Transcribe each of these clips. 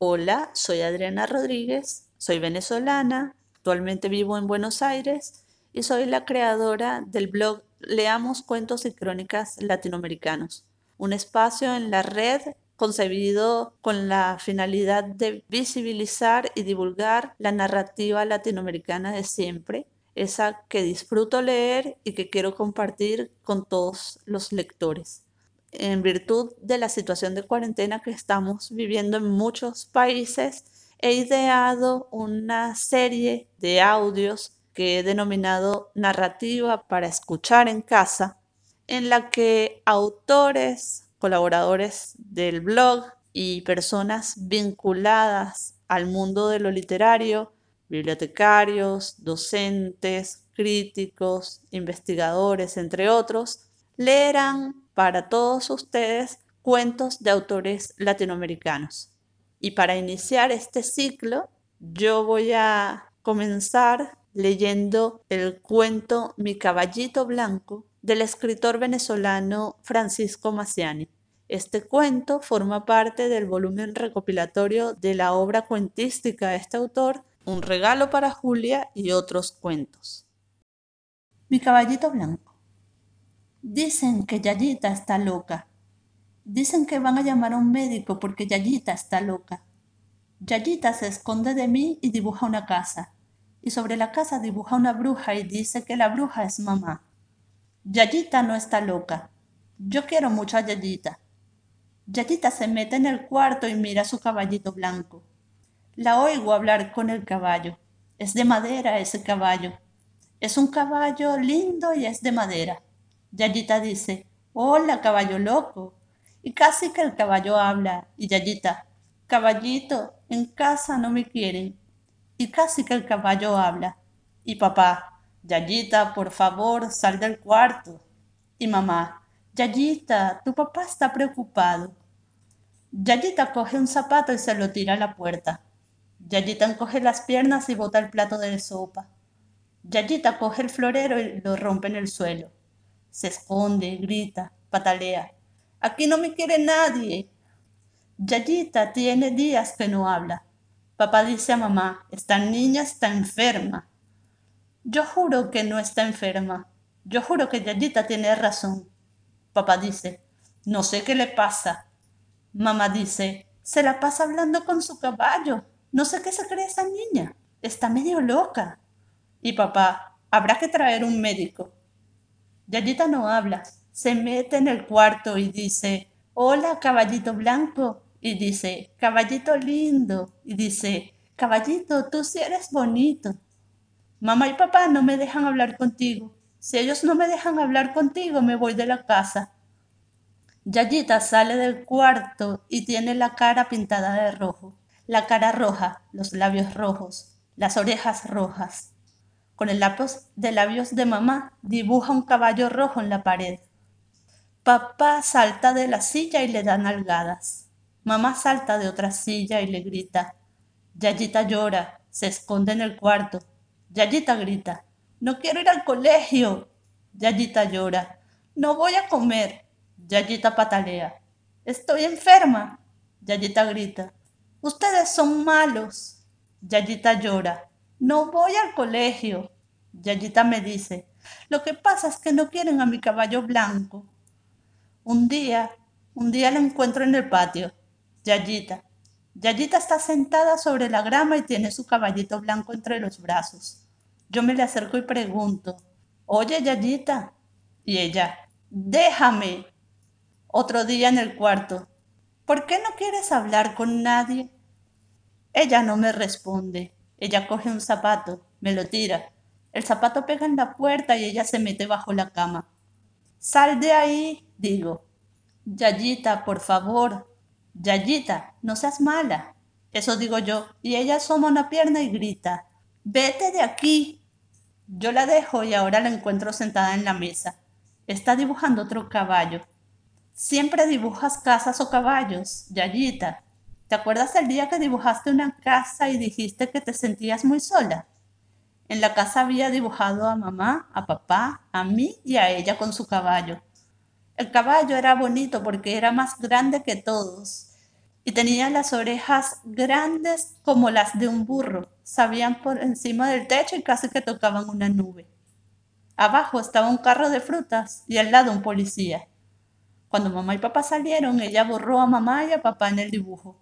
Hola, soy Adriana Rodríguez, soy venezolana, actualmente vivo en Buenos Aires y soy la creadora del blog Leamos Cuentos y Crónicas Latinoamericanos, un espacio en la red concebido con la finalidad de visibilizar y divulgar la narrativa latinoamericana de siempre, esa que disfruto leer y que quiero compartir con todos los lectores en virtud de la situación de cuarentena que estamos viviendo en muchos países, he ideado una serie de audios que he denominado narrativa para escuchar en casa, en la que autores, colaboradores del blog y personas vinculadas al mundo de lo literario, bibliotecarios, docentes, críticos, investigadores, entre otros, leerán para todos ustedes cuentos de autores latinoamericanos. Y para iniciar este ciclo, yo voy a comenzar leyendo el cuento Mi caballito blanco del escritor venezolano Francisco Maciani. Este cuento forma parte del volumen recopilatorio de la obra cuentística de este autor, Un regalo para Julia y otros cuentos. Mi caballito blanco. Dicen que Yayita está loca. Dicen que van a llamar a un médico porque Yayita está loca. Yayita se esconde de mí y dibuja una casa. Y sobre la casa dibuja una bruja y dice que la bruja es mamá. Yayita no está loca. Yo quiero mucho a Yayita. Yayita se mete en el cuarto y mira a su caballito blanco. La oigo hablar con el caballo. Es de madera ese caballo. Es un caballo lindo y es de madera. Yayita dice, hola caballo loco. Y casi que el caballo habla. Y Yayita, caballito, en casa no me quieren. Y casi que el caballo habla. Y papá, Yayita, por favor, sal del cuarto. Y mamá, Yayita, tu papá está preocupado. Yayita coge un zapato y se lo tira a la puerta. Yayita encoge las piernas y bota el plato de sopa. Yayita coge el florero y lo rompe en el suelo se esconde, grita, patalea. Aquí no me quiere nadie. Yayita tiene días que no habla. Papá dice a mamá, esta niña está enferma. Yo juro que no está enferma. Yo juro que Yayita tiene razón. Papá dice, no sé qué le pasa. Mamá dice, se la pasa hablando con su caballo. No sé qué se cree esa niña. Está medio loca. Y papá, habrá que traer un médico. Yayita no habla, se mete en el cuarto y dice, hola caballito blanco, y dice, caballito lindo, y dice, caballito, tú sí eres bonito. Mamá y papá no me dejan hablar contigo. Si ellos no me dejan hablar contigo, me voy de la casa. Yayita sale del cuarto y tiene la cara pintada de rojo, la cara roja, los labios rojos, las orejas rojas. Con el lápiz de labios de mamá dibuja un caballo rojo en la pared. Papá salta de la silla y le da nalgadas. Mamá salta de otra silla y le grita. Yayita llora, se esconde en el cuarto. Yayita grita, no quiero ir al colegio. Yayita llora, no voy a comer. Yayita patalea, estoy enferma. Yayita grita, ustedes son malos. Yayita llora, no voy al colegio. Yayita me dice, lo que pasa es que no quieren a mi caballo blanco. Un día, un día la encuentro en el patio. Yayita. Yayita está sentada sobre la grama y tiene su caballito blanco entre los brazos. Yo me le acerco y pregunto, oye Yayita. Y ella, déjame. Otro día en el cuarto, ¿por qué no quieres hablar con nadie? Ella no me responde. Ella coge un zapato, me lo tira. El zapato pega en la puerta y ella se mete bajo la cama. Sal de ahí, digo. Yayita, por favor. Yayita, no seas mala. Eso digo yo, y ella asoma una pierna y grita, vete de aquí. Yo la dejo y ahora la encuentro sentada en la mesa. Está dibujando otro caballo. Siempre dibujas casas o caballos, Yayita. ¿Te acuerdas el día que dibujaste una casa y dijiste que te sentías muy sola? En la casa había dibujado a mamá, a papá, a mí y a ella con su caballo. El caballo era bonito porque era más grande que todos y tenía las orejas grandes como las de un burro. Sabían por encima del techo y casi que tocaban una nube. Abajo estaba un carro de frutas y al lado un policía. Cuando mamá y papá salieron, ella borró a mamá y a papá en el dibujo.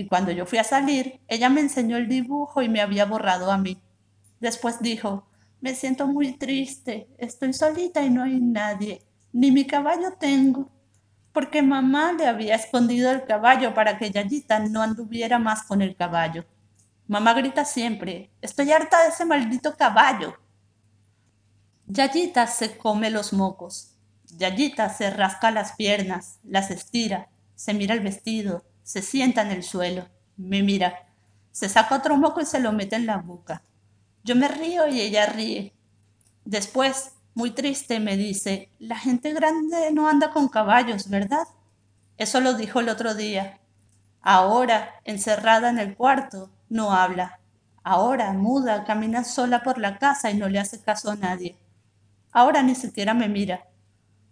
Y cuando yo fui a salir, ella me enseñó el dibujo y me había borrado a mí. Después dijo, me siento muy triste, estoy solita y no hay nadie, ni mi caballo tengo porque mamá le había escondido el caballo para que Yayita no anduviera más con el caballo. Mamá grita siempre, estoy harta de ese maldito caballo. Yayita se come los mocos. Yayita se rasca las piernas, las estira, se mira el vestido, se sienta en el suelo, me mira, se saca otro moco y se lo mete en la boca. Yo me río y ella ríe. Después muy triste, me dice, la gente grande no anda con caballos, ¿verdad? Eso lo dijo el otro día. Ahora, encerrada en el cuarto, no habla. Ahora, muda, camina sola por la casa y no le hace caso a nadie. Ahora ni siquiera me mira.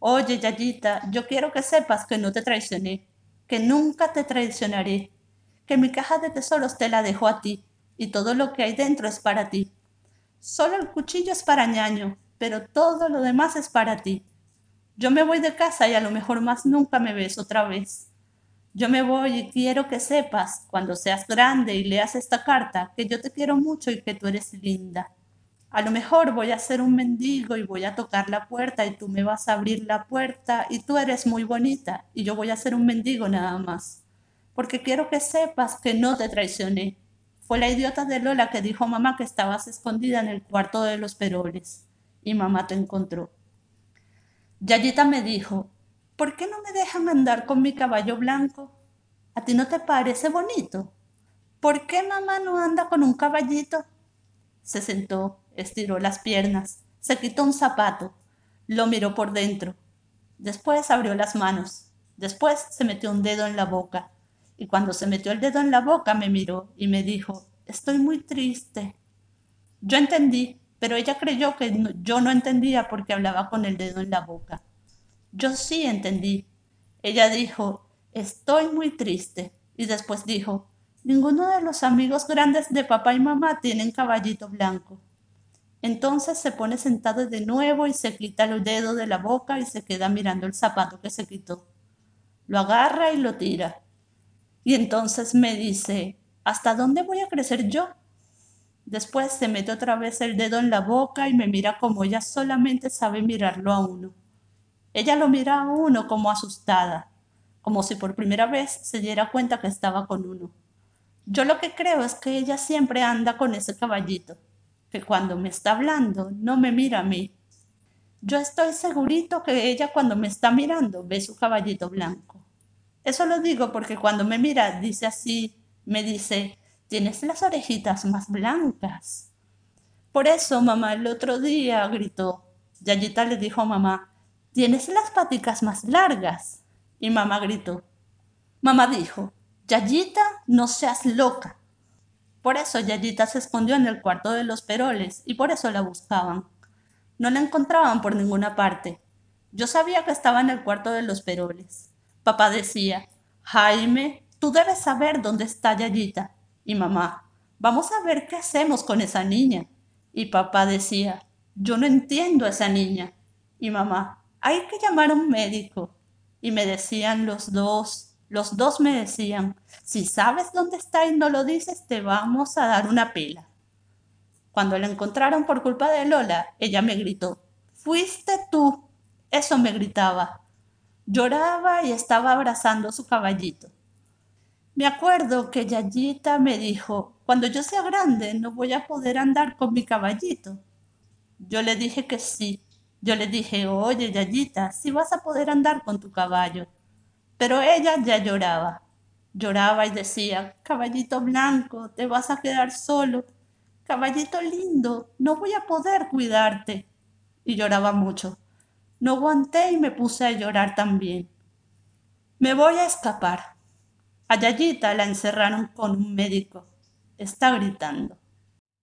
Oye, Yayita, yo quiero que sepas que no te traicioné, que nunca te traicionaré, que mi caja de tesoros te la dejo a ti y todo lo que hay dentro es para ti. Solo el cuchillo es para ñaño, pero todo lo demás es para ti. Yo me voy de casa y a lo mejor más nunca me ves otra vez. Yo me voy y quiero que sepas, cuando seas grande y leas esta carta, que yo te quiero mucho y que tú eres linda. A lo mejor voy a ser un mendigo y voy a tocar la puerta y tú me vas a abrir la puerta y tú eres muy bonita y yo voy a ser un mendigo nada más. Porque quiero que sepas que no te traicioné. Fue la idiota de Lola que dijo mamá que estabas escondida en el cuarto de los peroles y mamá te encontró. Yayita me dijo, ¿por qué no me dejan andar con mi caballo blanco? ¿A ti no te parece bonito? ¿Por qué mamá no anda con un caballito? Se sentó, estiró las piernas, se quitó un zapato, lo miró por dentro. Después abrió las manos, después se metió un dedo en la boca, y cuando se metió el dedo en la boca me miró y me dijo, estoy muy triste. Yo entendí pero ella creyó que yo no entendía porque hablaba con el dedo en la boca. Yo sí entendí. Ella dijo, estoy muy triste. Y después dijo, ninguno de los amigos grandes de papá y mamá tienen caballito blanco. Entonces se pone sentado de nuevo y se quita el dedo de la boca y se queda mirando el zapato que se quitó. Lo agarra y lo tira. Y entonces me dice, ¿hasta dónde voy a crecer yo? Después se mete otra vez el dedo en la boca y me mira como ella solamente sabe mirarlo a uno. Ella lo mira a uno como asustada, como si por primera vez se diera cuenta que estaba con uno. Yo lo que creo es que ella siempre anda con ese caballito, que cuando me está hablando no me mira a mí. Yo estoy segurito que ella cuando me está mirando ve su caballito blanco. Eso lo digo porque cuando me mira dice así, me dice, Tienes las orejitas más blancas. Por eso mamá el otro día gritó. Yayita le dijo a mamá, tienes las paticas más largas. Y mamá gritó. Mamá dijo, Yayita, no seas loca. Por eso Yayita se escondió en el cuarto de los peroles y por eso la buscaban. No la encontraban por ninguna parte. Yo sabía que estaba en el cuarto de los peroles. Papá decía, Jaime, tú debes saber dónde está Yayita. Y mamá, vamos a ver qué hacemos con esa niña. Y papá decía, yo no entiendo a esa niña. Y mamá, hay que llamar a un médico. Y me decían los dos, los dos me decían, si sabes dónde está y no lo dices, te vamos a dar una pela. Cuando la encontraron por culpa de Lola, ella me gritó, fuiste tú. Eso me gritaba. Lloraba y estaba abrazando su caballito. Me acuerdo que Yayita me dijo, cuando yo sea grande no voy a poder andar con mi caballito. Yo le dije que sí. Yo le dije, oye Yayita, sí vas a poder andar con tu caballo. Pero ella ya lloraba. Lloraba y decía, caballito blanco, te vas a quedar solo. Caballito lindo, no voy a poder cuidarte. Y lloraba mucho. No aguanté y me puse a llorar también. Me voy a escapar. A Yayita la encerraron con un médico. Está gritando.